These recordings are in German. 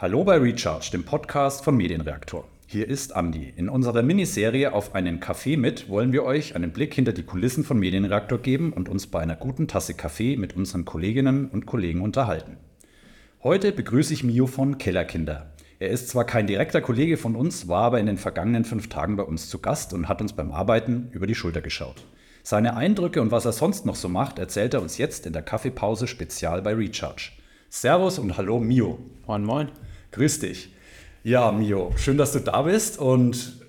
Hallo bei Recharge, dem Podcast von Medienreaktor. Hier ist Andi. In unserer Miniserie auf einen Kaffee mit wollen wir euch einen Blick hinter die Kulissen von Medienreaktor geben und uns bei einer guten Tasse Kaffee mit unseren Kolleginnen und Kollegen unterhalten. Heute begrüße ich Mio von Kellerkinder. Er ist zwar kein direkter Kollege von uns, war aber in den vergangenen fünf Tagen bei uns zu Gast und hat uns beim Arbeiten über die Schulter geschaut. Seine Eindrücke und was er sonst noch so macht, erzählt er uns jetzt in der Kaffeepause spezial bei Recharge. Servus und hallo Mio. Moin, moin. Grüß dich. Ja, Mio, schön, dass du da bist und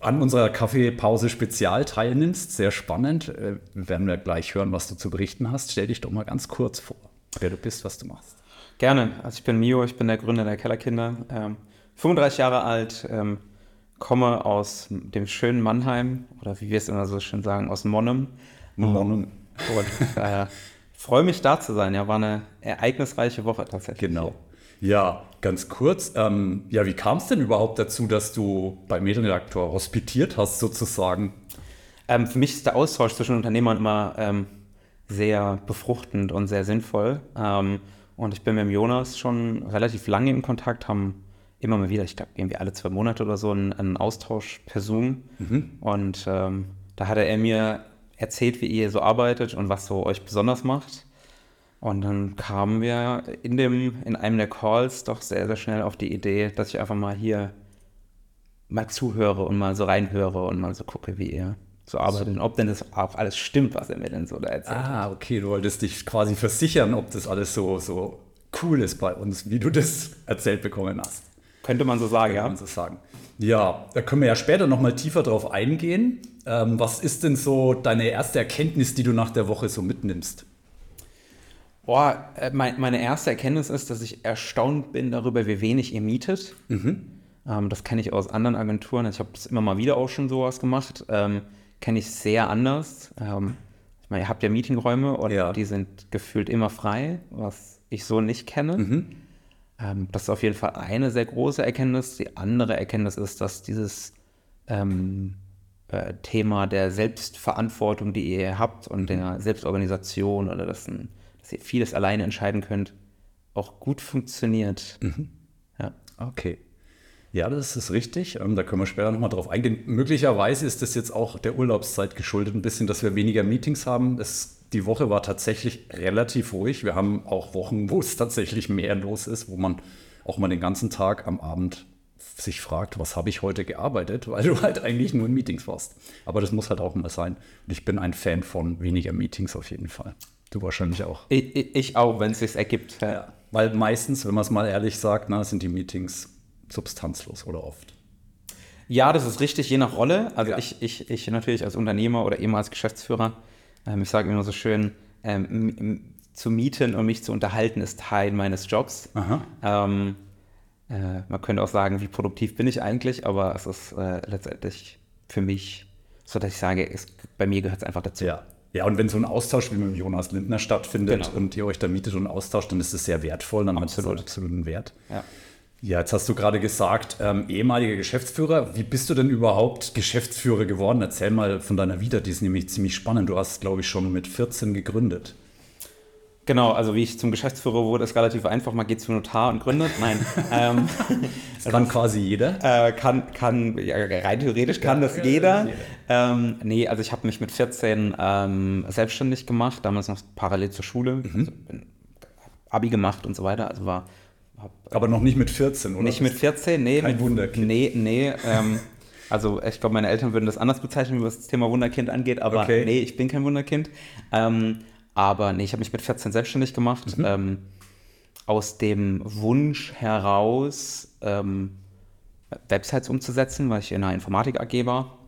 an unserer Kaffeepause Spezial teilnimmst. Sehr spannend. Äh, werden wir gleich hören, was du zu berichten hast. Stell dich doch mal ganz kurz vor, wer du bist, was du machst. Gerne. Also ich bin Mio, ich bin der Gründer der Kellerkinder. Ähm, 35 Jahre alt, ähm, komme aus dem schönen Mannheim oder wie wir es immer so schön sagen, aus Monnem. Monnem. Und äh, freue mich da zu sein. Ja, war eine ereignisreiche Woche tatsächlich. Genau. Ja, ganz kurz. Ähm, ja, wie kam es denn überhaupt dazu, dass du beim Medienreaktor hospitiert hast, sozusagen? Ähm, für mich ist der Austausch zwischen Unternehmern immer ähm, sehr befruchtend und sehr sinnvoll. Ähm, und ich bin mit dem Jonas schon relativ lange in Kontakt, haben immer mal wieder, ich glaube, irgendwie alle zwei Monate oder so, einen, einen Austausch per Zoom. Mhm. Und ähm, da hat er mir erzählt, wie ihr so arbeitet und was so euch besonders macht. Und dann kamen wir in, dem, in einem der Calls doch sehr, sehr schnell auf die Idee, dass ich einfach mal hier mal zuhöre und mal so reinhöre und mal so gucke, wie ihr so arbeitet und ob denn das auch alles stimmt, was er mir denn so da erzählt. Ah, okay, du wolltest dich quasi versichern, ob das alles so, so cool ist bei uns, wie du das erzählt bekommen hast. Könnte man so sagen, Könnte ja. Man so sagen. Ja, da können wir ja später nochmal tiefer drauf eingehen. Ähm, was ist denn so deine erste Erkenntnis, die du nach der Woche so mitnimmst? Boah, äh, mein, meine erste Erkenntnis ist, dass ich erstaunt bin darüber, wie wenig ihr mietet. Mhm. Ähm, das kenne ich aus anderen Agenturen. Ich habe das immer mal wieder auch schon sowas gemacht. Ähm, kenne ich sehr anders. Ähm, ich meine, ihr habt ja Meetingräume und ja. die sind gefühlt immer frei, was ich so nicht kenne. Mhm. Ähm, das ist auf jeden Fall eine sehr große Erkenntnis. Die andere Erkenntnis ist, dass dieses ähm, äh, Thema der Selbstverantwortung, die ihr habt und der Selbstorganisation oder das ein dass ihr vieles alleine entscheiden könnt, auch gut funktioniert. Mhm. Ja. Okay. Ja, das ist richtig. Ähm, da können wir später nochmal drauf eingehen. Möglicherweise ist das jetzt auch der Urlaubszeit geschuldet, ein bisschen, dass wir weniger Meetings haben. Es, die Woche war tatsächlich relativ ruhig. Wir haben auch Wochen, wo es tatsächlich mehr los ist, wo man auch mal den ganzen Tag am Abend sich fragt, was habe ich heute gearbeitet, weil du halt eigentlich nur in Meetings warst. Aber das muss halt auch mal sein. Und ich bin ein Fan von weniger Meetings auf jeden Fall. Du wahrscheinlich auch. Ich, ich auch, wenn es sich ergibt. Ja. ja. Weil meistens, wenn man es mal ehrlich sagt, na, sind die Meetings substanzlos oder oft. Ja, das ist richtig, je nach Rolle. Also ja. ich, ich, ich natürlich als Unternehmer oder eben als Geschäftsführer, ähm, ich sage immer so schön, ähm, zu mieten und mich zu unterhalten ist Teil meines Jobs. Ähm, äh, man könnte auch sagen, wie produktiv bin ich eigentlich, aber es ist äh, letztendlich für mich so, dass ich sage, es, bei mir gehört es einfach dazu. Ja. Ja, und wenn so ein Austausch wie mit Jonas Lindner stattfindet genau. und ihr euch da mietet und austauscht, dann ist es sehr wertvoll, dann Absolut. hat es absoluten Wert. Ja. Ja, jetzt hast du gerade gesagt, ähm, ehemaliger Geschäftsführer. Wie bist du denn überhaupt Geschäftsführer geworden? Erzähl mal von deiner Vita, die ist nämlich ziemlich spannend. Du hast, glaube ich, schon mit 14 gegründet. Genau, also wie ich zum Geschäftsführer wurde, ist relativ einfach. Man geht zum Notar und gründet. Nein. ähm, das kann quasi jeder. Äh, kann, kann, ja, rein theoretisch kann ja, das jeder. jeder. Ähm, nee, also ich habe mich mit 14 ähm, selbstständig gemacht, damals noch parallel zur Schule. Mhm. Also Abi gemacht und so weiter. Also war. Hab, Aber noch nicht mit 14, oder? Nicht mit 14, nee. Kein mit, Wunderkind. Nee, nee. Ähm, also ich glaube, meine Eltern würden das anders bezeichnen, was das Thema Wunderkind angeht, aber okay. nee, ich bin kein Wunderkind. Ähm, aber nee, ich habe mich mit 14 selbstständig gemacht. Mhm. Ähm, aus dem Wunsch heraus, ähm, Websites umzusetzen, weil ich in einer Informatik AG war.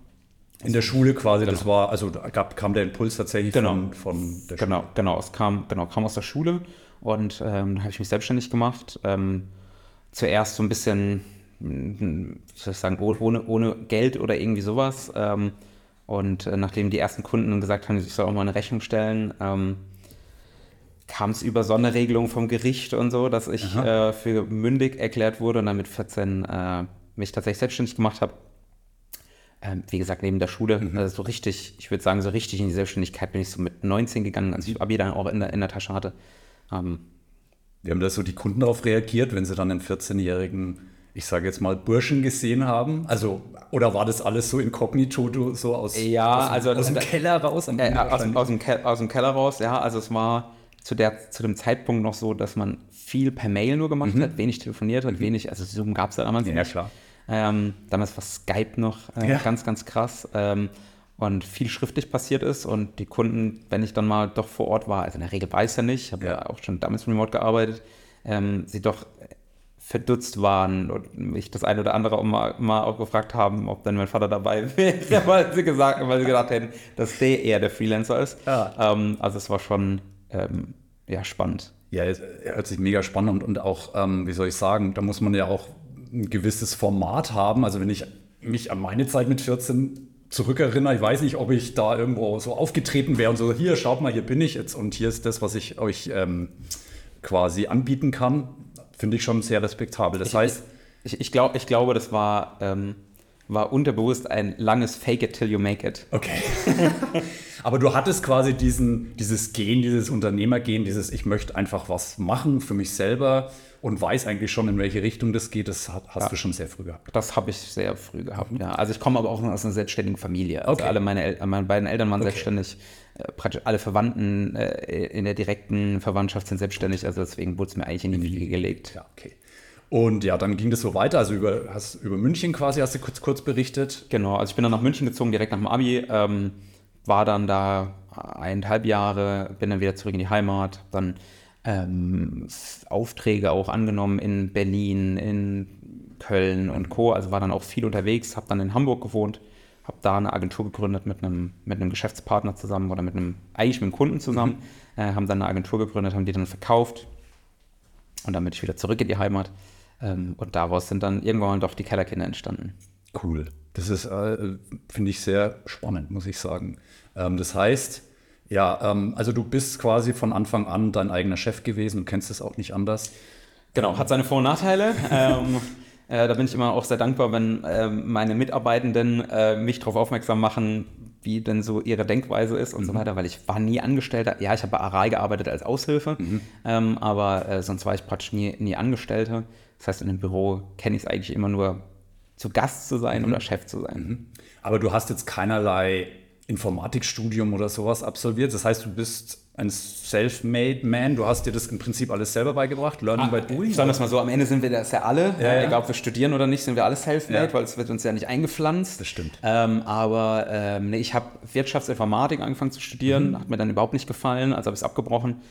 In der Schule quasi, genau. das war, also da gab, kam der Impuls tatsächlich genau. von, von der genau, Schule. Genau, es kam, genau, kam aus der Schule und ähm, da habe ich mich selbstständig gemacht. Ähm, zuerst so ein bisschen, wie soll ich sagen, ohne, ohne Geld oder irgendwie sowas. Ähm, und äh, nachdem die ersten Kunden gesagt haben, ich soll auch mal eine Rechnung stellen, ähm, kam es über Sonderregelungen vom Gericht und so, dass ich äh, für mündig erklärt wurde und dann mit 14 äh, mich tatsächlich selbstständig gemacht habe. ähm, wie gesagt, neben der Schule, Mhm. also so richtig, ich würde sagen, so richtig in die Selbstständigkeit bin ich so mit 19 gegangen, als ich Abi dann auch in der, in der Tasche hatte. Ähm, Wie haben da so die Kunden darauf reagiert, wenn sie dann einen 14-jährigen, ich sage jetzt mal, Burschen gesehen haben? Also, oder war das alles so inkognito, so aus, Ja, aus, dem- also- aus dem Keller raus? Äh, aus, aus, dem Ke aus dem Keller raus, ja. Also es war zu, der, zu dem Zeitpunkt noch so, dass man viel per Mail nur gemacht hat, wenig telefoniert hat, wenig, also Zoom gab es ja damals Mhm. ja, nicht. klar. Ähm, damals war Skype noch äh, Ja. ganz, ganz krass. Ähm, und viel schriftlich passiert ist und die Kunden, wenn ich dann mal doch vor Ort war, also in der Regel weiß ja nicht, ich habe ja. Ja. auch schon damals remote gearbeitet, ähm, sie doch verdutzt waren und mich das eine oder andere auch mal, mal auch gefragt haben, ob dann mein Vater dabei wäre, weil sie gesagt, weil sie gedacht hätten, dass der eher der Freelancer ist. Ja. Ähm, also es war schon ähm, ja, spannend. Ja, es hört sich mega spannend und, und auch, ähm, wie soll ich sagen, da muss man ja auch ein gewisses Format haben. Also wenn ich mich an meine Zeit mit 14 zurückerinnere, ich weiß nicht, ob ich da irgendwo so aufgetreten wäre und so, hier, schaut mal, hier bin ich jetzt und hier ist das, was ich euch ähm, quasi anbieten kann, finde ich schon sehr respektabel. Das heißt, Ich, ich, glaub, ich glaube, das war, ähm, war unterbewusst ein langes Fake it till you make it. Okay. Aber du hattest quasi diesen, dieses Gen, dieses Unternehmergehen, dieses Ich möchte einfach was machen für mich selber und weiß eigentlich schon, in welche Richtung das geht. Das hast du schon sehr früh gehabt. Das habe ich sehr früh gehabt, ja. Also ich komme aber auch aus einer selbstständigen Familie. Also Okay. alle meine, El meine beiden Eltern waren selbstständig. Äh, praktisch alle Verwandten äh, in der direkten Verwandtschaft sind selbstständig. Also deswegen wurde es mir eigentlich in die Wiege gelegt. Ja, okay. Und ja, dann ging das so weiter. Also über, hast, über München quasi hast du kurz, kurz berichtet. Genau, also ich bin dann nach München gezogen, direkt nach dem Abi. Ähm, war dann da eineinhalb Jahre, bin dann wieder zurück in die Heimat. Dann ähm, Aufträge auch angenommen in Berlin, in Köln und Co. Also war dann auch viel unterwegs, habe dann in Hamburg gewohnt, habe da eine Agentur gegründet mit einem, mit einem Geschäftspartner zusammen oder mit einem, eigentlich mit einem Kunden zusammen. Äh, haben dann eine Agentur gegründet, haben die dann verkauft und dann bin ich wieder zurück in die Heimat. Ähm, und daraus sind dann irgendwann doch die Kellerkinder entstanden. Cool. Das ist, äh, finde ich, sehr spannend, muss ich sagen. Ähm, das heißt, ja, ähm, also du bist quasi von Anfang an dein eigener Chef gewesen, du kennst es auch nicht anders. Genau, hat seine Vor- und Nachteile. ähm, äh, da bin ich immer auch sehr dankbar, wenn ähm, meine Mitarbeitenden äh, mich darauf aufmerksam machen, wie denn so ihre Denkweise ist und so weiter, weil ich war nie Angestellter. Ja, ich habe bei Arai gearbeitet als Aushilfe, ähm, aber äh, sonst war ich praktisch nie, nie Angestellter. Das heißt, in dem Büro kenne ich es eigentlich immer nur, zu Gast zu sein oder Chef zu sein. Aber du hast jetzt keinerlei Informatikstudium oder sowas absolviert. Das heißt, du bist ein self-made Man. Du hast dir das im Prinzip alles selber beigebracht. Learning by doing. Ich sage das mal so, am Ende sind wir das ja alle, Ja, ja. egal ob wir studieren oder nicht, sind wir alle self-made, Ja. weil es wird uns ja nicht eingepflanzt. Das stimmt. Ähm, aber ähm, nee, ich habe Wirtschaftsinformatik angefangen zu studieren, Mhm. hat mir dann überhaupt nicht gefallen, also habe ich es abgebrochen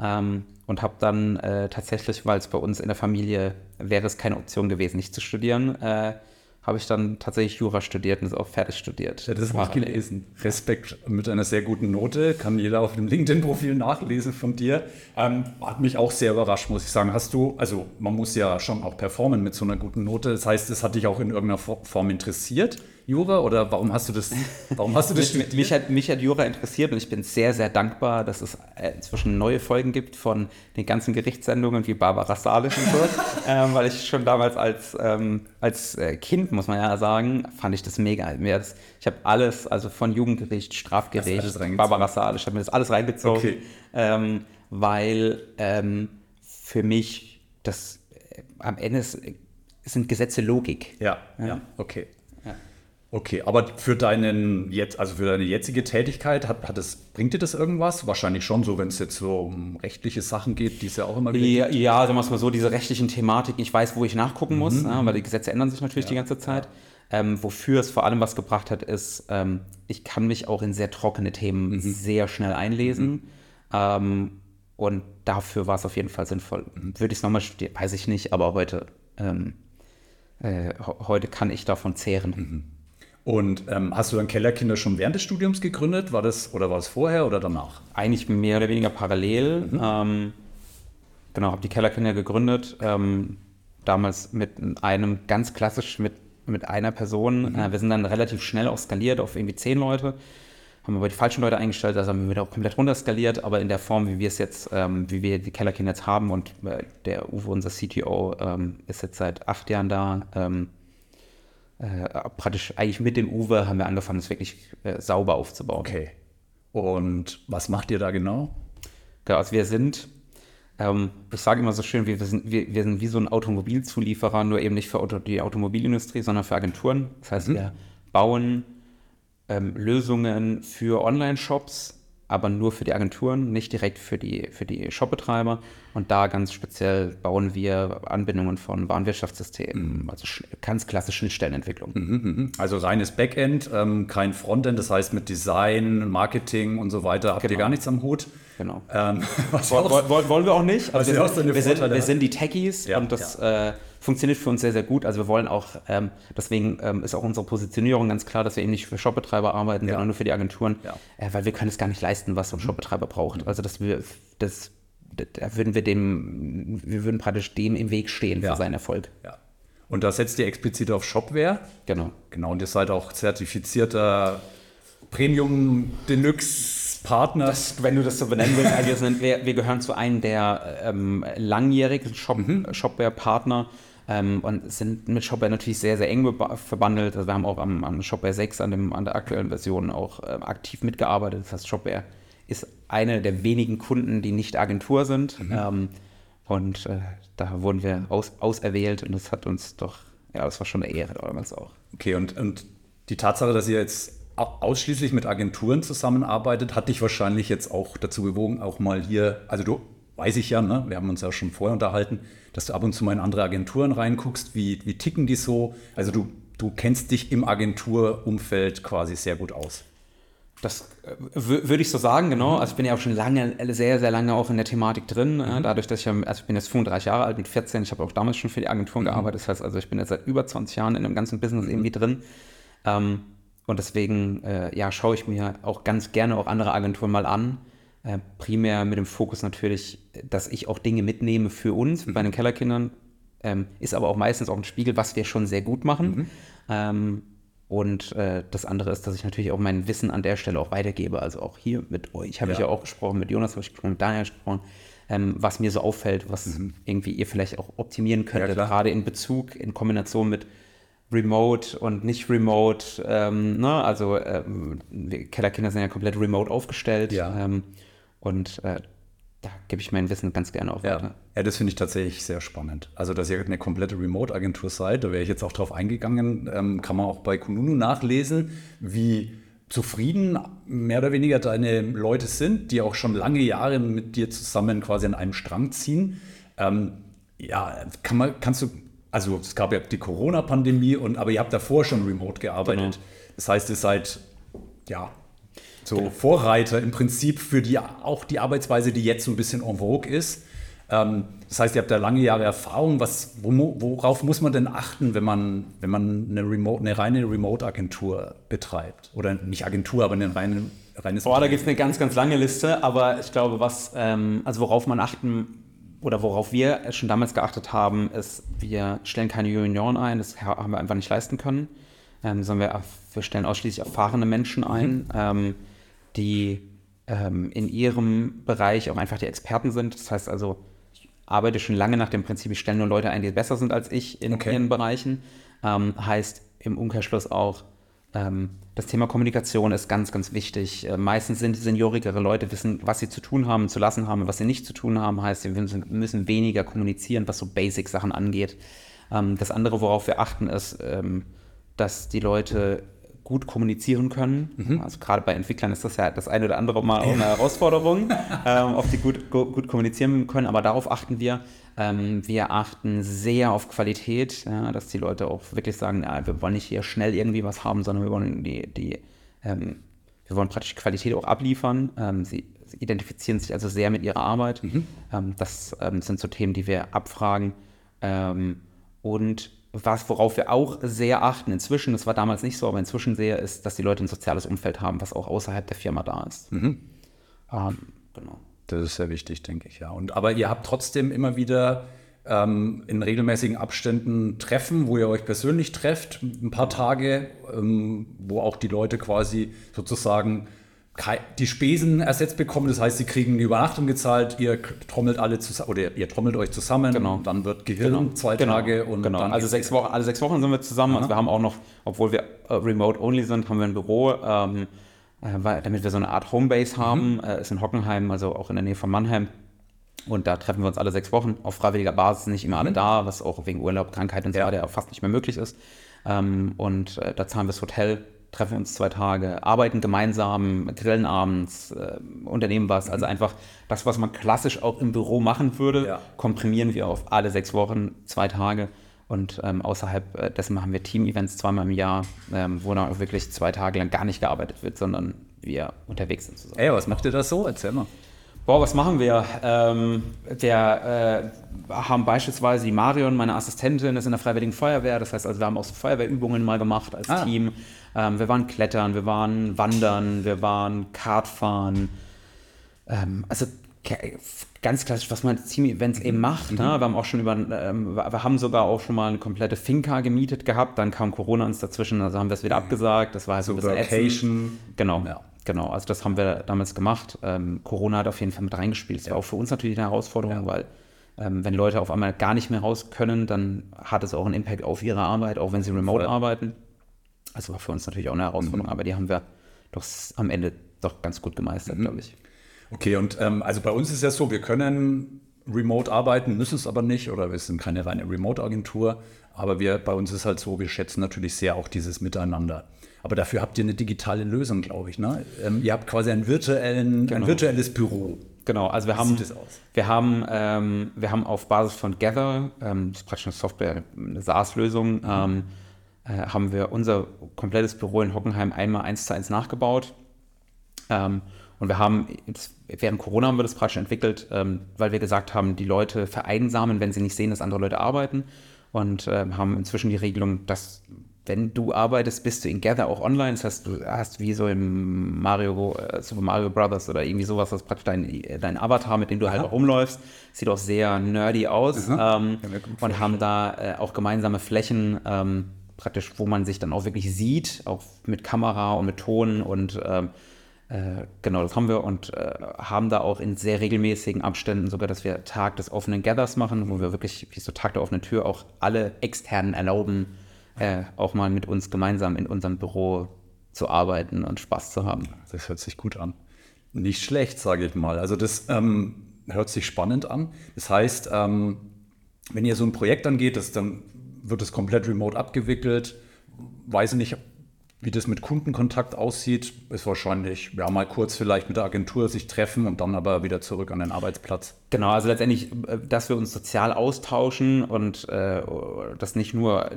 ähm, und habe dann äh, tatsächlich, weil es bei uns in der Familie wäre es keine Option gewesen, nicht zu studieren, äh, habe ich dann tatsächlich Jura studiert und es auch fertig studiert. Ja, das habe ich gelesen. Respekt mit einer sehr guten Note. Kann jeder auf dem LinkedIn-Profil nachlesen von dir. Ähm, hat mich auch sehr überrascht, muss ich sagen. Hast du, also man muss ja schon auch performen mit so einer guten Note. Das heißt, es hat dich auch in irgendeiner Fo- Form interessiert, Jura? Oder warum hast du das, warum hast du das Mich, mich, hat, mich hat Jura interessiert und ich bin sehr, sehr dankbar, dass es äh, inzwischen neue Folgen gibt von den ganzen Gerichtssendungen wie Barbara Salisch und so. ähm, weil ich schon damals als, ähm, als äh, Kind, muss man ja sagen, fand ich das mega. Ich habe alles, also von Jugendgericht, Strafgericht? Barbara Salisch, ich habe mir das alles reingezogen, Okay. ähm, weil ähm, für mich das äh, am Ende ist, sind Gesetze Logik. Ja, ja. Ja. Okay, aber für deinen jetzt, also für deine jetzige Tätigkeit, hat, hat es, bringt dir das irgendwas? Wahrscheinlich schon so, wenn es jetzt so um rechtliche Sachen geht, die es ja auch immer wieder Ja, ja sagen wir es mal so, diese rechtlichen Thematiken, ich weiß, wo ich nachgucken muss, ja, weil die Gesetze ändern sich natürlich die ganze Zeit. Ähm, wofür es vor allem was gebracht hat, ist, ähm, ich kann mich auch in sehr trockene Themen sehr schnell einlesen. Ähm, und dafür war es auf jeden Fall sinnvoll. Würde ich es nochmal studieren, weiß ich nicht, aber heute, ähm, äh, heute kann ich davon zehren. Und ähm, hast du dann Kellerkinder schon während des Studiums gegründet? War das oder war es vorher oder danach? eigentlich mehr oder weniger parallel. Mhm. Ähm, genau, habe die Kellerkinder gegründet. Ähm, damals mit einem ganz klassisch mit, mit einer Person. Mhm. Äh, wir sind dann relativ schnell auch skaliert auf irgendwie zehn Leute. Haben aber die falschen Leute eingestellt, also haben wir wieder auch komplett runter skaliert, aber in der Form, wie wir es jetzt, ähm, wie wir die Kellerkinder jetzt haben und äh, der Uwe, unser CTO, ähm, ist jetzt seit acht Jahren da. Äh, praktisch eigentlich mit dem Uwe haben wir angefangen, es wirklich äh, sauber aufzubauen. Okay. Und was macht ihr da genau? Genau, also wir sind, ähm, ich sage immer so schön, wir, sind, wir, wir, sind wie so ein Automobilzulieferer, nur eben nicht für Auto, die Automobilindustrie, sondern für Agenturen. Das heißt, mhm. wir bauen ähm, Lösungen für Online-Shops, aber nur für die Agenturen, nicht direkt für die, für die Shopbetreiber. Und da ganz speziell bauen wir Anbindungen von Warenwirtschaftssystemen, mhm. also ganz klassische Schnittstellenentwicklung. Mhm, mhm. Also reines Backend, ähm, kein Frontend, das heißt mit Design, Marketing und so weiter habt genau. ihr gar nichts am Hut. Genau. Ähm, wollen, wollen wir auch nicht. Also wir, sind, wir, sind, wir, sind, die Techies ja, und das ja. äh, funktioniert für uns sehr, sehr gut. Also wir wollen auch, ähm, deswegen ähm, ist auch unsere Positionierung ganz klar, dass wir eben nicht für Shopbetreiber arbeiten, ja. sondern nur für die Agenturen, äh, weil wir können es gar nicht leisten, was so ein mhm. Shopbetreiber braucht. Also dass wir das da würden wir dem, wir würden praktisch dem im Weg stehen für seinen Erfolg. Ja. Und da setzt ihr explizit auf Shopware. Genau. Genau, und ihr seid auch zertifizierter Premium Deluxe Partner. Das, wenn du das so benennen willst, also wir, sind, wir, wir, gehören zu einem der ähm, langjährigen Shop, mhm. Shopware-Partner ähm, und sind mit Shopware natürlich sehr, sehr eng verbandelt. Also wir haben auch am, am Shopware 6, an, dem, an der aktuellen Version, auch äh, aktiv mitgearbeitet. Das heißt, Shopware ist eine der wenigen Kunden, die nicht Agentur sind. Mhm. Ähm, und äh, da wurden wir aus, auserwählt und das hat uns doch, ja, das war schon eine Ehre damals auch. Okay, und, und die Tatsache, dass ihr jetzt ausschließlich mit Agenturen zusammenarbeitet, hat dich wahrscheinlich jetzt auch dazu bewogen, auch mal hier, also du weiß ich ja, ne, wir haben uns ja schon vorher unterhalten, dass du ab und zu mal in andere Agenturen reinguckst, wie, wie ticken die so? Also du, du kennst dich im Agenturumfeld quasi sehr gut aus. Das äh, würde ich so sagen, genau. Also ich bin ja auch schon lange, sehr, sehr lange auch in der Thematik drin. Mhm. Dadurch, dass ich, also ich bin jetzt 35 Jahre alt, mit 14, ich habe auch damals schon für die Agenturen mhm. gearbeitet. Das heißt also, ich bin jetzt seit über 20 Jahren in dem ganzen Business mhm. irgendwie drin. Ähm, und deswegen äh, ja, schaue ich mir auch ganz gerne auch andere Agenturen mal an. Äh, primär mit dem Fokus natürlich, dass ich auch Dinge mitnehme für uns mhm. bei den Kellerkindern. Ähm, ist aber auch meistens auch ein Spiegel, was wir schon sehr gut machen. Mhm. Ähm, und äh, das andere ist, dass ich natürlich auch mein Wissen an der Stelle auch weitergebe. Also auch hier mit euch habe ja. ich ja auch gesprochen, mit Jonas habe ich gesprochen, mit Daniel gesprochen, ähm, was mir so auffällt, was mhm. irgendwie ihr vielleicht auch optimieren könntet, ja, gerade in Bezug, in Kombination mit Remote und nicht Remote. Ähm, ne? Also ähm, Kellerkinder sind ja komplett remote aufgestellt. Ja. Ähm, und äh, da gebe ich mein Wissen ganz gerne auch ja. weiter. Ja, das finde ich tatsächlich sehr spannend. Also, dass ihr eine komplette Remote-Agentur seid, da wäre ich jetzt auch drauf eingegangen, ähm, kann man auch bei Kununu nachlesen, wie zufrieden mehr oder weniger deine Leute sind, die auch schon lange Jahre mit dir zusammen quasi an einem Strang ziehen. Ähm, ja, kann man, kannst du also es gab ja die Corona-Pandemie, und aber ihr habt davor schon remote gearbeitet. Genau. Das heißt, ihr seid ja so. Vorreiter im Prinzip für die auch die Arbeitsweise, die jetzt so ein bisschen en vogue ist. Ähm, das heißt, ihr habt da lange Jahre Erfahrung. Was, worauf muss man denn achten, wenn man, wenn man eine, Remote, eine reine Remote-Agentur betreibt? Oder nicht Agentur, aber eine reine reines Boah, da gibt es eine ganz, ganz lange Liste, aber ich glaube, was, ähm, also worauf man achten oder worauf wir schon damals geachtet haben, ist, wir stellen keine Junioren ein, das haben wir einfach nicht leisten können, ähm, sondern wir, wir, stellen ausschließlich erfahrene Menschen ein, mhm. ähm, die ähm, in ihrem Bereich auch einfach die Experten sind. Das heißt also, ich arbeite schon lange nach dem Prinzip, ich stelle nur Leute ein, die besser sind als ich in okay. ihren Bereichen. Ähm, heißt im Umkehrschluss auch, ähm, das Thema Kommunikation ist ganz, ganz wichtig. Äh, meistens sind seniorigere Leute, wissen, was sie zu tun haben, zu lassen haben, was sie nicht zu tun haben. Heißt, sie müssen, müssen weniger kommunizieren, was so Basic-Sachen angeht. Ähm, das andere, worauf wir achten, ist, ähm, dass die Leute gut kommunizieren können. Mhm. Also gerade bei Entwicklern ist das ja das eine oder andere Mal auch eine Herausforderung, ähm, auf die gut, gut kommunizieren können. Aber darauf achten wir. Ähm, wir achten sehr auf Qualität, ja, dass die Leute auch wirklich sagen, ja, wir wollen nicht hier schnell irgendwie was haben, sondern wir wollen die, die ähm, wir wollen praktisch Qualität auch abliefern. Ähm, sie, sie, identifizieren sich also sehr mit ihrer Arbeit. Mhm. Ähm, das ähm, sind so Themen, die wir abfragen. und was, worauf wir auch sehr achten inzwischen, das war damals nicht so, aber inzwischen sehr, ist, dass die Leute ein soziales Umfeld haben, was auch außerhalb der Firma da ist. Mhm. Ähm, genau. Das ist sehr wichtig, denke ich, ja. Und, aber ihr habt trotzdem immer wieder ähm, in regelmäßigen Abständen Treffen, wo ihr euch persönlich trefft, ein paar Tage, ähm, wo auch die Leute quasi sozusagen die Spesen ersetzt bekommen. Das heißt, sie kriegen die Übernachtung gezahlt, ihr trommelt alle zusammen oder ihr trommelt euch zusammen. Genau. Dann wird Gehirn genau. zwei genau. Tage und genau. dann also sechs Wochen, alle sechs Wochen sind wir zusammen. Also wir haben auch noch, obwohl wir äh, remote only sind, haben wir ein Büro, ähm, äh, damit wir so eine Art Homebase haben. Mhm. Ist in Hockenheim, also auch in der Nähe von Mannheim. Und da treffen wir uns alle sechs Wochen auf freiwilliger Basis, nicht immer mhm. alle da, was auch wegen Urlaub, Krankheit und so weiter ja. fast nicht mehr möglich ist. Ähm, und da zahlen wir das Hotel treffen wir uns zwei Tage, arbeiten gemeinsam, grillen abends, äh, unternehmen was. Also mhm. einfach das, was man klassisch auch im Büro machen würde, ja. komprimieren wir auf alle sechs Wochen, zwei Tage. Und ähm, außerhalb äh, dessen machen wir Team-Events zweimal im Jahr, ähm, wo dann auch wirklich zwei Tage lang gar nicht gearbeitet wird, sondern wir unterwegs sind zusammen. Ey, was macht ihr da so? Erzähl mal. Boah, was machen wir? Ähm, wir äh, haben beispielsweise die Marion, meine Assistentin, ist in der Freiwilligen Feuerwehr. Das heißt also, wir haben auch so Feuerwehrübungen mal gemacht als ah. Team. Ähm, wir waren Klettern, wir waren Wandern, wir waren Kartfahren. Ähm, also ganz klassisch, was man Team-Events eben macht. Ne? Mhm. Ne? Wir haben auch schon über, ähm, wir haben sogar auch schon mal eine komplette Finca gemietet gehabt. Dann kam Corona uns dazwischen, also haben wir es wieder abgesagt. Das war halt so, ein bisschen Vacation. Genau. Ja. Genau, also das haben wir damals gemacht. Ähm, Corona hat auf jeden Fall mit reingespielt. Das war auch für uns natürlich eine Herausforderung, ja. weil ähm, wenn Leute auf einmal gar nicht mehr raus können, dann hat es auch einen Impact auf ihre Arbeit, auch wenn sie remote Voll. arbeiten. Also war für uns natürlich auch eine Herausforderung, mhm. aber die haben wir doch am Ende doch ganz gut gemeistert, mhm. glaube ich. Okay, und ähm, also bei uns ist ja so, wir können remote arbeiten, müssen es aber nicht oder wir sind keine reine Remote-Agentur, aber wir, bei uns ist halt so, wir schätzen natürlich sehr auch dieses Miteinander. Aber dafür habt ihr eine digitale Lösung, glaube ich. Ne? Ähm, ihr habt quasi virtuellen, genau. ein virtuelles Büro. Genau, also wir Wie haben, wir haben, ähm, wir haben auf Basis von Gather, ähm, das ist praktisch eine Software, eine SaaS-Lösung, mhm. ähm, äh, haben wir unser komplettes Büro in Hockenheim einmal eins zu eins nachgebaut. Ähm, und wir haben, während Corona haben wir das praktisch entwickelt, ähm, weil wir gesagt haben, die Leute vereinsamen, wenn sie nicht sehen, dass andere Leute arbeiten. Und haben inzwischen die Regelung, dass wenn du arbeitest, bist du in Gather auch online. Das heißt, du hast wie so im Mario, äh, Super Mario Brothers oder irgendwie sowas, das praktisch dein, dein Avatar, mit dem du halt auch rumläufst. Sieht auch sehr nerdy aus. Ähm, und haben da äh, auch gemeinsame Flächen, ähm, praktisch, wo man sich dann auch wirklich sieht, auch mit Kamera und mit Ton und ähm, äh, genau, das haben wir und äh, haben da auch in sehr regelmäßigen Abständen sogar, dass wir Tag des offenen Gathers machen, wo wir wirklich, wie so Tag der offenen Tür, auch alle externen erlauben, äh, auch mal mit uns gemeinsam in unserem Büro zu arbeiten und Spaß zu haben. Das hört sich gut an. Nicht schlecht, sage ich mal. Also das ähm, hört sich spannend an. Das heißt, ähm, wenn ihr so ein Projekt angeht, das, dann wird es komplett remote abgewickelt. Weiß ich nicht, wie das mit Kundenkontakt aussieht, ist wahrscheinlich, ja, mal kurz vielleicht mit der Agentur sich treffen und dann aber wieder zurück an den Arbeitsplatz. Genau, also letztendlich, äh, dass wir uns sozial austauschen und äh, das nicht nur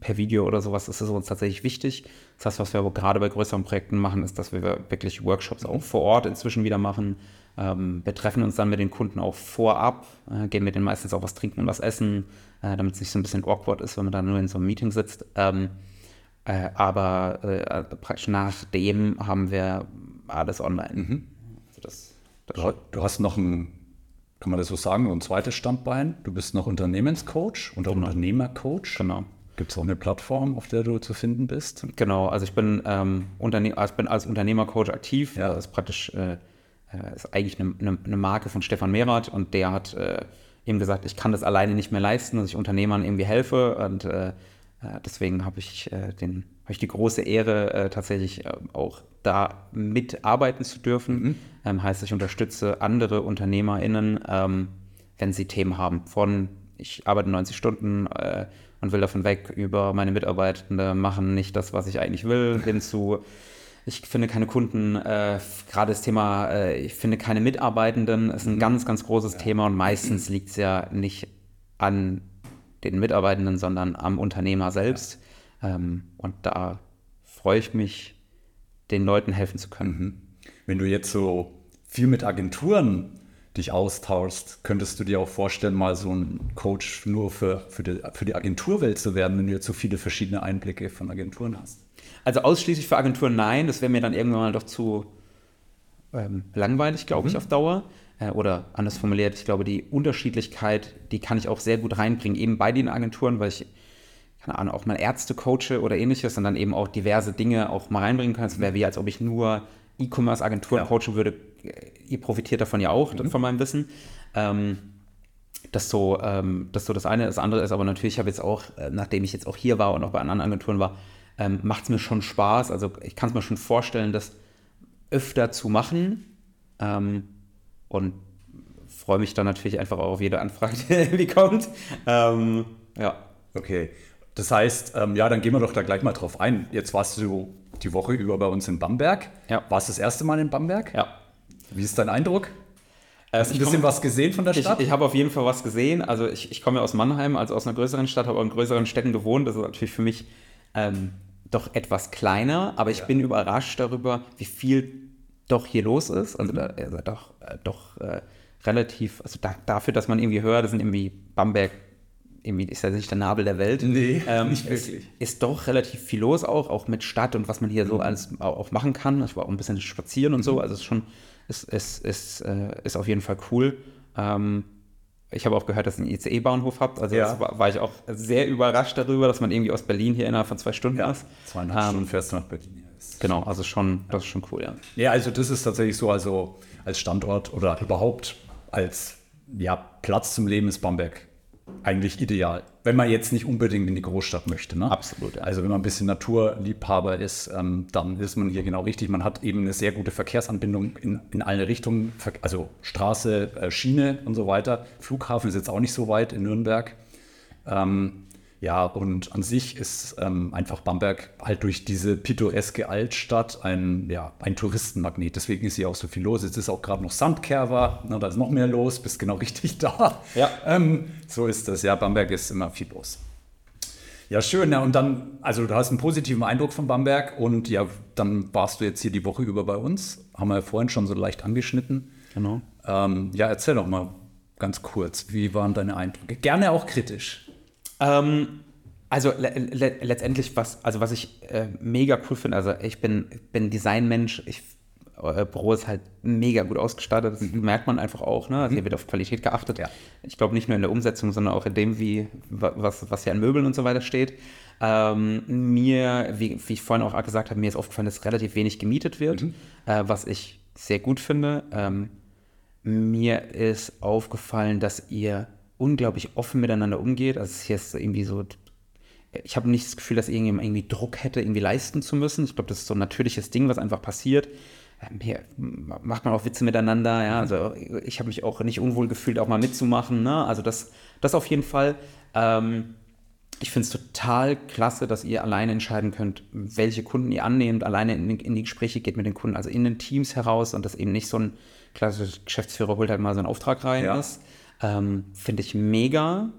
per Video oder sowas, ist uns tatsächlich wichtig. Das heißt, was wir aber gerade bei größeren Projekten machen, ist, dass wir wirklich Workshops auch vor Ort inzwischen wieder machen. Ähm, wir treffen uns dann mit den Kunden auch vorab, äh, gehen mit denen meistens auch was trinken und was essen, äh, damit es nicht so ein bisschen awkward ist, wenn man da nur in so einem Meeting sitzt. Ähm, äh, aber äh, praktisch nachdem haben wir alles online. Mhm. Also das, das du, hast noch ein, kann man das so sagen, ein zweites Standbein. Du bist noch Unternehmenscoach und genau. Unternehmercoach. Genau. Gibt es auch eine Plattform, auf der du zu finden bist? Genau, also ich bin, ähm, Unterne also ich bin als Unternehmercoach aktiv. Ja. Das ist praktisch äh, äh, ist eigentlich eine, eine, eine, Marke von Stefan Mehrath und der hat äh, eben gesagt, ich kann das alleine nicht mehr leisten, dass ich Unternehmern irgendwie helfe und äh, äh, deswegen habe ich, äh, den, hab ich die große Ehre, äh, tatsächlich äh, auch da mitarbeiten zu dürfen. Mhm. Ähm, heißt, ich unterstütze andere UnternehmerInnen, ähm, wenn sie Themen haben. Von ich arbeite 90 Stunden äh, und will davon weg, über meine Mitarbeitende machen nicht das, was ich eigentlich will, hinzu. Ich finde keine Kunden, äh, gerade das Thema, äh, ich finde keine Mitarbeitenden, ist ein mhm. ganz, ganz großes ja. Thema und meistens liegt es ja nicht an den Mitarbeitenden, sondern am Unternehmer selbst. Ähm, und da freue ich mich, den Leuten helfen zu können. Mhm. Wenn du jetzt so viel mit Agenturen dich austauschst, könntest du dir auch vorstellen, mal so ein Coach nur für, für, die, für die Agenturwelt zu werden, wenn du jetzt so viele verschiedene Einblicke von Agenturen hast? Also ausschließlich für Agenturen nein, das wäre mir dann irgendwann mal doch zu ähm, langweilig, glaube mhm. ich, auf Dauer. Äh, oder anders formuliert, ich glaube, die Unterschiedlichkeit, die kann ich auch sehr gut reinbringen, eben bei den Agenturen, weil ich, keine Ahnung, auch mal Ärzte coache oder ähnliches und dann eben auch diverse Dinge auch mal reinbringen kann. Es wäre wie, als ob ich nur E-Commerce-Agenturen Ja. coachen würde, ihr profitiert davon ja auch, von meinem Wissen. Ähm, das so, ähm, das so das eine. Das andere ist aber natürlich, ich habe jetzt auch, äh, nachdem ich jetzt auch hier war und auch bei anderen Agenturen war, ähm, macht es mir schon Spaß. Also ich kann es mir schon vorstellen, das öfter zu machen. Ähm, und freue mich dann natürlich einfach auch auf jede Anfrage, die kommt. Ähm, ja. Okay. Das heißt, ähm, ja, dann gehen wir doch da gleich mal drauf ein. Jetzt warst du die Woche über bei uns in Bamberg. Ja. Warst du das erste Mal in Bamberg? Ja. Wie ist dein Eindruck? Äh, Hast du ein ich bisschen komm- was gesehen von der Ich, Stadt? ich habe auf jeden Fall was gesehen. Also ich, ich komme ja aus Mannheim, also aus einer größeren Stadt, habe auch in größeren Städten gewohnt. Das ist natürlich für mich ähm, doch etwas kleiner, aber ich bin überrascht darüber, wie viel doch hier los ist. Also da also doch, äh, doch äh, relativ, also da, dafür, dass man irgendwie hört, das sind irgendwie Bamberg, irgendwie ist ja nicht der Nabel der Welt. Nee, nicht ist, wirklich. Ist doch relativ viel los auch, auch mit Stadt und was man hier Mhm. so alles au- auch machen kann. Ich war auch ein bisschen spazieren und so, also es ist schon, es ist, ist, äh, ist auf jeden Fall cool. Ähm, ich habe auch gehört, dass ihr einen ICE-Bahnhof habt. Also Ja. war, war ich auch sehr überrascht darüber, dass man irgendwie aus Berlin hier innerhalb von zwei Stunden ja, ist. zweieinhalb Ähm, Stunden fährst du nach Berlin. Ja, ist- Genau, also schon, das ist schon cool, ja. Ja, also das ist tatsächlich so, also als Standort oder überhaupt als ja, Platz zum Leben ist Bamberg eigentlich ideal. Wenn man jetzt nicht unbedingt in die Großstadt möchte. Ne? Absolut, ja. Also wenn man ein bisschen Naturliebhaber ist, ähm, dann ist man hier genau richtig. Man hat eben eine sehr gute Verkehrsanbindung in, in alle Richtungen, also Straße, äh, Schiene und so weiter. Flughafen ist jetzt auch nicht so weit in Nürnberg. Ähm, ja, und an sich ist ähm, einfach Bamberg halt durch diese pittoreske Altstadt ein, ja, ein Touristenmagnet. Deswegen ist hier auch so viel los. Jetzt ist auch gerade noch Sandkerver, na, da ist noch mehr los, bist genau richtig da. Ja. Ähm, so ist das. Ja, Bamberg ist immer viel los. Ja, schön. Ja, und dann, also du hast einen positiven Eindruck von Bamberg und ja, dann warst du jetzt hier die Woche über bei uns. Haben wir ja vorhin schon so leicht angeschnitten. Genau. Ähm, ja, erzähl doch mal ganz kurz, wie waren deine Eindrücke? Gerne auch kritisch. Ähm, also le le letztendlich, was, also was ich äh, mega cool finde, also ich bin, bin Designmensch, ich, euer Büro ist halt mega gut ausgestattet, das merkt man einfach auch, ne? Also hier wird auf Qualität geachtet. Ja. Ich glaube nicht nur in der Umsetzung, sondern auch in dem, wie, wa- was, was hier an Möbeln und so weiter steht. Ähm, mir, wie, wie ich vorhin auch gesagt habe, mir ist aufgefallen, dass relativ wenig gemietet wird, äh, was ich sehr gut finde. Ähm, mir ist aufgefallen, dass ihr unglaublich offen miteinander umgeht. Also hier ist irgendwie so, ich habe nicht das Gefühl, dass irgendjemand irgendwie Druck hätte, irgendwie leisten zu müssen. Ich glaube, das ist so ein natürliches Ding, was einfach passiert. Ähm, Hier macht man auch Witze miteinander, ja. Also ich habe mich auch nicht unwohl gefühlt, auch mal mitzumachen. Ne? Also das, das auf jeden Fall. Ähm, ich finde es total klasse, dass ihr alleine entscheiden könnt, welche Kunden ihr annehmt, alleine in, in die Gespräche geht mit den Kunden, also in den Teams heraus und dass eben nicht so ein klassischer Geschäftsführer holt halt mal so einen Auftrag rein Ja. ist. Ähm, finde ich mega.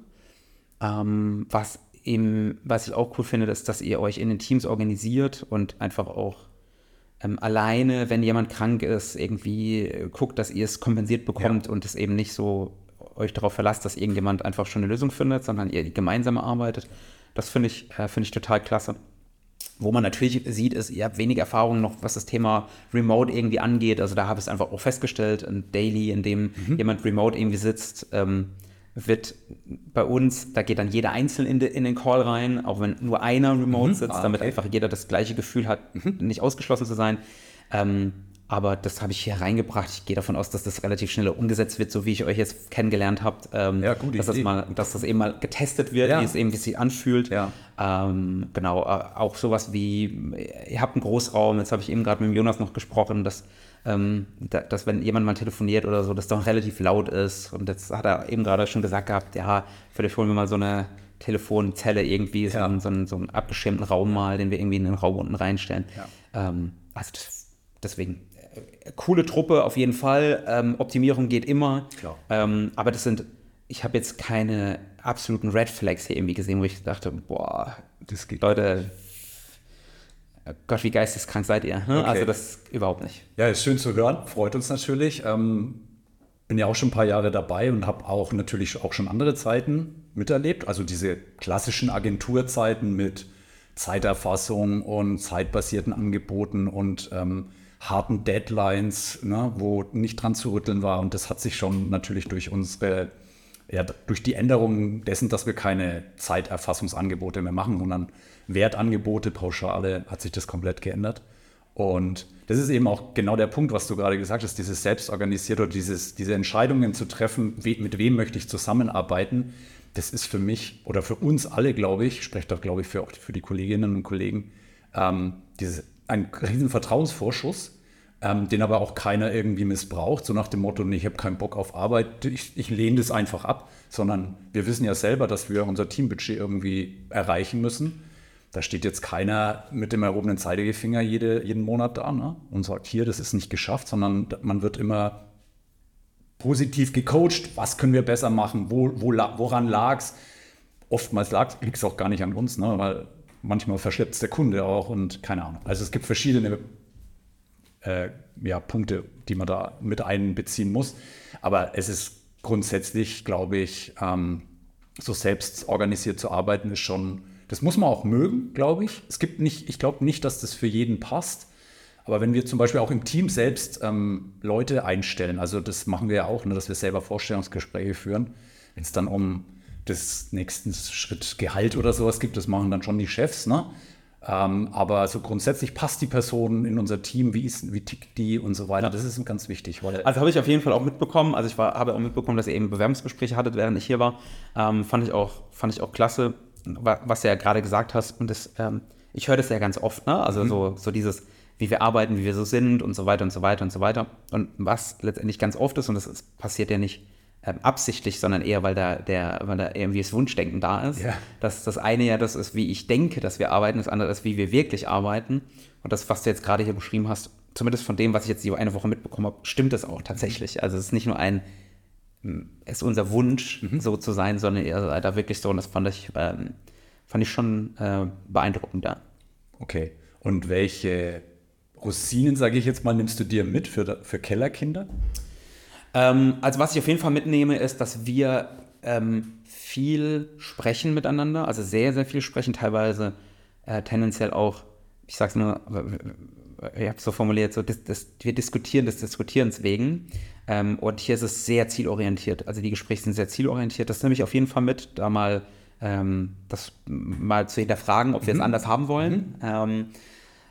Ähm, was, eben, was ich auch cool finde, ist, dass ihr euch in den Teams organisiert und einfach auch ähm, alleine, wenn jemand krank ist, irgendwie äh, guckt, dass ihr es kompensiert bekommt und es eben nicht so euch darauf verlasst, dass irgendjemand einfach schon eine Lösung findet, sondern ihr gemeinsam arbeitet. Das finde ich, äh, finde ich total klasse. Wo man natürlich sieht, ist, ihr habt wenig Erfahrung noch, was das Thema Remote irgendwie angeht. Also da habe ich es einfach auch festgestellt, ein Daily, in dem Mhm. jemand remote irgendwie sitzt, ähm, wird bei uns, da geht dann jeder einzeln in, de, in den Call rein, auch wenn nur einer remote sitzt, Ah, damit okay. einfach jeder das gleiche Gefühl hat, nicht ausgeschlossen zu sein. Ähm, aber das habe ich hier reingebracht. Ich gehe davon aus, dass das relativ schnell umgesetzt wird, so wie ich euch jetzt kennengelernt habt. Ähm, Ja, gute dass das, mal, dass das eben mal getestet wird, Ja. wie es eben wie sich anfühlt. Ja. Ähm, genau, äh, auch sowas wie, ihr habt einen Großraum, jetzt habe ich eben gerade mit dem Jonas noch gesprochen, dass, ähm, da, dass wenn jemand mal telefoniert oder so, das doch relativ laut ist. Und jetzt hat er eben gerade schon gesagt gehabt, ja, vielleicht holen wir mal so eine Telefonzelle irgendwie, so, Ja. einen, so, einen, so einen abgeschirmten Raum mal, den wir irgendwie in den Raum unten reinstellen. Ähm, also das, deswegen, coole Truppe auf jeden Fall. Ähm, Optimierung geht immer. Ähm, aber das sind, ich habe jetzt keine absoluten Red Flags hier irgendwie gesehen, wo ich dachte, boah, Das geht. Leute, Gott, wie geisteskrank seid ihr. Ne? Okay. Also das überhaupt nicht. Ja, ist schön zu hören, freut uns natürlich. Ähm, bin ja auch schon ein paar Jahre dabei und habe auch natürlich auch schon andere Zeiten miterlebt. Also diese klassischen Agenturzeiten mit Zeiterfassung und zeitbasierten Angeboten und ähm, harten Deadlines, ne, wo nicht dran zu rütteln war. Und das hat sich schon natürlich durch unsere, ja, durch die Änderung dessen, dass wir keine Zeiterfassungsangebote mehr machen, sondern Wertangebote, Pauschale, hat sich das komplett geändert. Und das ist eben auch genau der Punkt, was du gerade gesagt hast, dieses selbstorganisiert oder dieses, diese Entscheidungen zu treffen, we, mit wem möchte ich zusammenarbeiten. Das ist für mich oder für uns alle, glaube ich, spreche doch, glaube ich, für, auch für die Kolleginnen und Kollegen, ähm, dieses, ein riesen Vertrauensvorschuss, ähm, den aber auch keiner irgendwie missbraucht, so nach dem Motto, ich habe keinen Bock auf Arbeit, ich, ich lehne das einfach ab, sondern wir wissen ja selber, dass wir unser Teambudget irgendwie erreichen müssen. Da steht jetzt keiner mit dem erhobenen Zeigefinger jede, jeden Monat da ne? und sagt, hier, das ist nicht geschafft, sondern man wird immer positiv gecoacht, was können wir besser machen, wo, wo, woran lag es. Oftmals liegt es auch gar nicht an uns, ne? weil manchmal verschleppt es der Kunde auch und keine Ahnung. Also es gibt verschiedene äh, ja, Punkte, die man da mit einbeziehen muss. Aber es ist grundsätzlich, glaube ich, ähm, so selbst organisiert zu arbeiten, ist schon, das muss man auch mögen, glaube ich. Es gibt nicht, ich glaube nicht, dass das für jeden passt. Aber wenn wir zum Beispiel auch im Team selbst ähm, Leute einstellen, also das machen wir ja auch, ne, dass wir selber Vorstellungsgespräche führen, wenn es dann um das nächsten Schritt Gehalt oder sowas gibt, das machen dann schon die Chefs, ne? Ähm, aber so grundsätzlich passt die Person in unser Team, wie, ist, wie tickt die und so weiter. Das ist ganz wichtig. also habe ich auf jeden Fall auch mitbekommen. Also ich war, habe auch mitbekommen, dass ihr eben Bewerbungsgespräche hattet, während ich hier war. Ähm, fand, ich auch, fand ich auch klasse, was du ja gerade gesagt hast. Und das, ähm, ich höre das ja ganz oft, ne? Also mhm. so, so dieses, wie wir arbeiten, wie wir so sind und so weiter und so weiter und so weiter. Und was letztendlich ganz oft ist, und das ist, passiert ja nicht ähm, absichtlich, sondern eher, weil da, der, weil da irgendwie das Wunschdenken da ist. Ja. Dass das eine ja das ist, wie ich denke, dass wir arbeiten, das andere ist, wie wir wirklich arbeiten. Und das, was du jetzt gerade hier beschrieben hast, zumindest von dem, was ich jetzt die eine Woche mitbekommen habe, stimmt das auch tatsächlich. Also es ist nicht nur ein, es ist unser Wunsch, mhm. so zu sein, sondern eher da wirklich so, und das fand ich, ähm, fand ich schon äh, beeindruckend da. Okay. Und welche Rosinen, sage ich jetzt mal, nimmst du dir mit für, für Kellerkinder? Ähm, also was ich auf jeden Fall mitnehme, ist, dass wir ähm, viel sprechen miteinander, also sehr, sehr viel sprechen, teilweise äh, tendenziell auch, ich sag's nur, ich habe es so formuliert, so, das, das, wir diskutieren des Diskutierens wegen. Ähm, und hier ist es sehr zielorientiert. Also die Gespräche sind sehr zielorientiert. Das nehme ich auf jeden Fall mit, da mal ähm, das mal zu hinterfragen, ob wir mhm. es anders haben wollen. Mhm. Ähm, äh,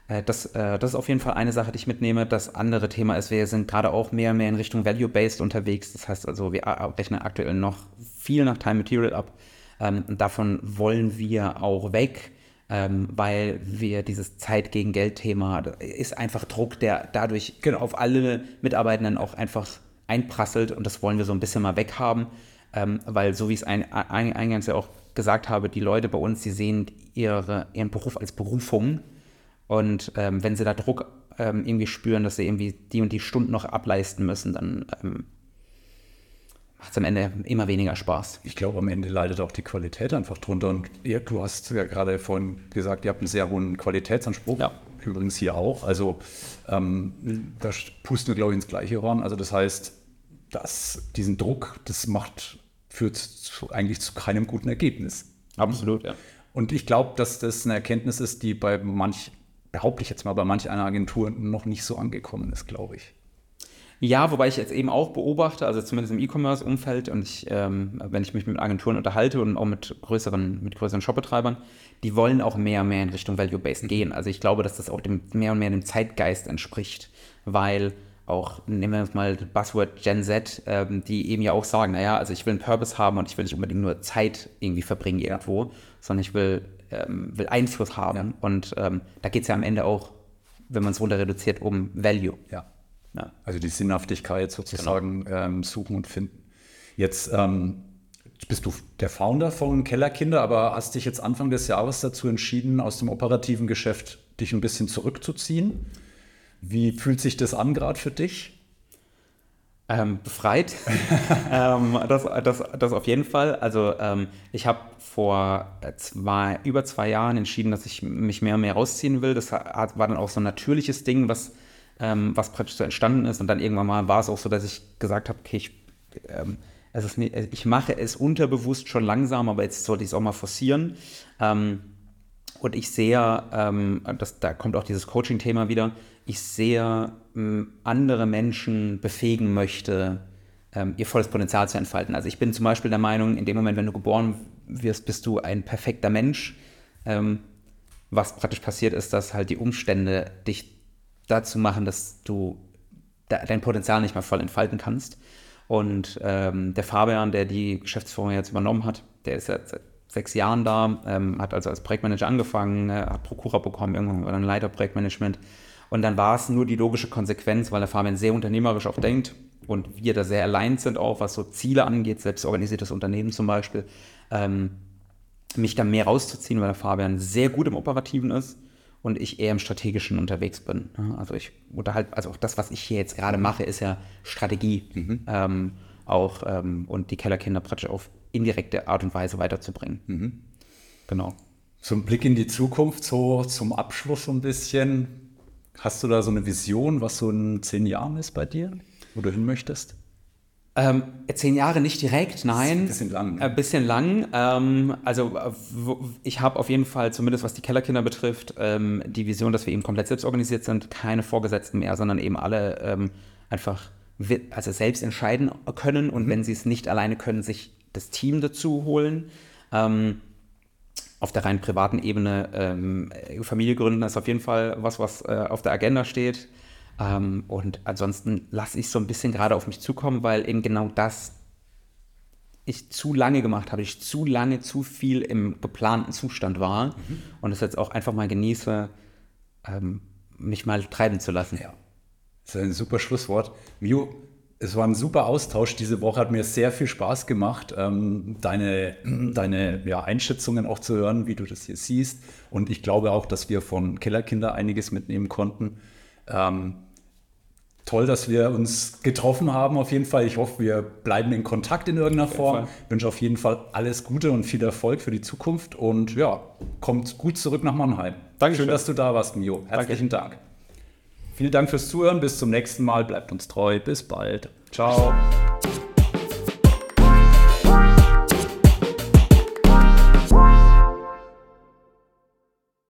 das, äh, das ist auf jeden Fall eine Sache, die ich mitnehme. Das andere Thema ist, wir sind gerade auch mehr und mehr in Richtung Value-Based unterwegs. Das heißt also, wir rechnen aktuell noch viel nach Time Material ab. Ähm, davon wollen wir auch weg, ähm, weil wir dieses Zeit gegen Geld-Thema ist einfach Druck, der dadurch genau. auf alle Mitarbeitenden auch einfach einprasselt und das wollen wir so ein bisschen mal weghaben, ähm, weil so wie ich es ein, ein, eingangs ja auch gesagt habe, die Leute bei uns, die sehen ihre, ihren Beruf als Berufung und ähm, wenn sie da Druck ähm, irgendwie spüren, dass sie irgendwie die und die Stunden noch ableisten müssen, dann ähm, macht es am Ende immer weniger Spaß. Ich glaube, am Ende leidet auch die Qualität einfach drunter. Und ja, du hast ja gerade vorhin gesagt, ihr habt einen sehr hohen Qualitätsanspruch. Ja. Übrigens hier auch. Also ähm, da pusten wir, glaube ich, ins gleiche Horn. Also das heißt, dass diesen Druck, das macht, führt zu, eigentlich zu keinem guten Ergebnis. Absolut, ja. Und ich glaube, dass das eine Erkenntnis ist, die bei manch behaupte ich jetzt mal, bei manch einer Agentur noch nicht so angekommen ist, glaube ich. Ja, wobei ich jetzt eben auch beobachte, also zumindest im E-Commerce-Umfeld und ich, ähm, wenn ich mich mit Agenturen unterhalte und auch mit größeren, mit größeren Shopbetreibern, die wollen auch mehr und mehr in Richtung Value-Based gehen. Also ich glaube, dass das auch dem, mehr und mehr dem Zeitgeist entspricht, weil auch, nehmen wir mal Buzzword Gen Z, ähm, die eben ja auch sagen, naja, also ich will einen Purpose haben und ich will nicht unbedingt nur Zeit irgendwie verbringen irgendwo, sondern ich will ähm, will Einfluss haben. Ja. Und ähm, da geht es ja am Ende auch, wenn man es runter reduziert, um Value. Ja. ja. Also die Sinnhaftigkeit sozusagen genau. ähm, suchen und finden. Jetzt ähm, bist du der Founder von Kellerkinder, aber hast dich jetzt Anfang des Jahres dazu entschieden, aus dem operativen Geschäft dich ein bisschen zurückzuziehen. Wie fühlt sich das an gerade für dich? Ähm, befreit. ähm, das, das, das auf jeden Fall. Also ähm, ich habe vor zwei, über zwei Jahren entschieden, dass ich mich mehr und mehr rausziehen will. Das hat, war dann auch so ein natürliches Ding, was, ähm, was praktisch so entstanden ist. Und dann irgendwann mal war es auch so, dass ich gesagt habe, okay, ich, ähm, es ist nicht, ich mache es unterbewusst schon langsam, aber jetzt sollte ich es auch mal forcieren. Ähm, und ich sehe, das, da kommt auch dieses Coaching-Thema wieder, ich sehr ähm, andere Menschen befähigen möchte, ähm, ihr volles Potenzial zu entfalten. Also ich bin zum Beispiel der Meinung, in dem Moment, wenn du geboren wirst, bist du ein perfekter Mensch. Ähm, was praktisch passiert ist, dass halt die Umstände dich dazu machen, dass du dein Potenzial nicht mehr voll entfalten kannst. Und ähm, der Fabian, der die Geschäftsführung jetzt übernommen hat, der ist jetzt seit sechs Jahren da, ähm, hat also als Projektmanager angefangen, äh, hat Prokura bekommen, irgendwann oder ein Leiter Projektmanagement. Und dann war es nur die logische Konsequenz, weil der Fabian sehr unternehmerisch auch denkt und wir da sehr allein sind, auch was so Ziele angeht, selbstorganisiertes Unternehmen zum Beispiel, ähm, mich da mehr rauszuziehen, weil der Fabian sehr gut im Operativen ist und ich eher im Strategischen unterwegs bin. Also ich unterhalte, also auch das, was ich hier jetzt gerade mache, ist ja Strategie. Mhm. Ähm, auch ähm, und die Kellerkinder praktisch auf indirekte Art und Weise weiterzubringen. Mhm. Genau. Zum Blick in die Zukunft, so zum Abschluss so ein bisschen. Hast du da so eine Vision, was so in zehn Jahren ist bei dir, wo du hin möchtest? Ähm, zehn Jahre nicht direkt, nein. Ein bisschen lang. Ne? Ein bisschen lang. Ähm, also ich habe auf jeden Fall, zumindest was die Kellerkinder betrifft, ähm, die Vision, dass wir eben komplett selbst organisiert sind, keine Vorgesetzten mehr, sondern eben alle ähm, einfach also selbst entscheiden können und mhm. wenn sie es nicht alleine können, sich das Team dazu holen. Ähm, auf der rein privaten Ebene ähm, Familie gründen ist auf jeden Fall was, was äh, auf der Agenda steht. Ähm, und ansonsten lasse ich so ein bisschen gerade auf mich zukommen, weil eben genau das ich zu lange gemacht habe, ich zu lange zu viel im geplanten Zustand war mhm. und es jetzt auch einfach mal genieße, ähm, mich mal treiben zu lassen. Ja. Das ist ein super Schlusswort. Mio, es war ein super Austausch diese Woche, hat mir sehr viel Spaß gemacht, ähm, deine, deine ja, Einschätzungen auch zu hören, wie du das hier siehst. Und ich glaube auch, dass wir von Kellerkinder einiges mitnehmen konnten. Ähm, toll, dass wir uns getroffen haben, auf jeden Fall. Ich hoffe, wir bleiben in Kontakt in irgendeiner Form. Ich wünsche auf jeden Fall alles Gute und viel Erfolg für die Zukunft. Und ja, kommt gut zurück nach Mannheim. Dankeschön. Schön, dass du da warst, Mio. Herzlichen Danke. Dank. Vielen Dank fürs Zuhören. Bis zum nächsten Mal. Bleibt uns treu. Bis bald. Ciao.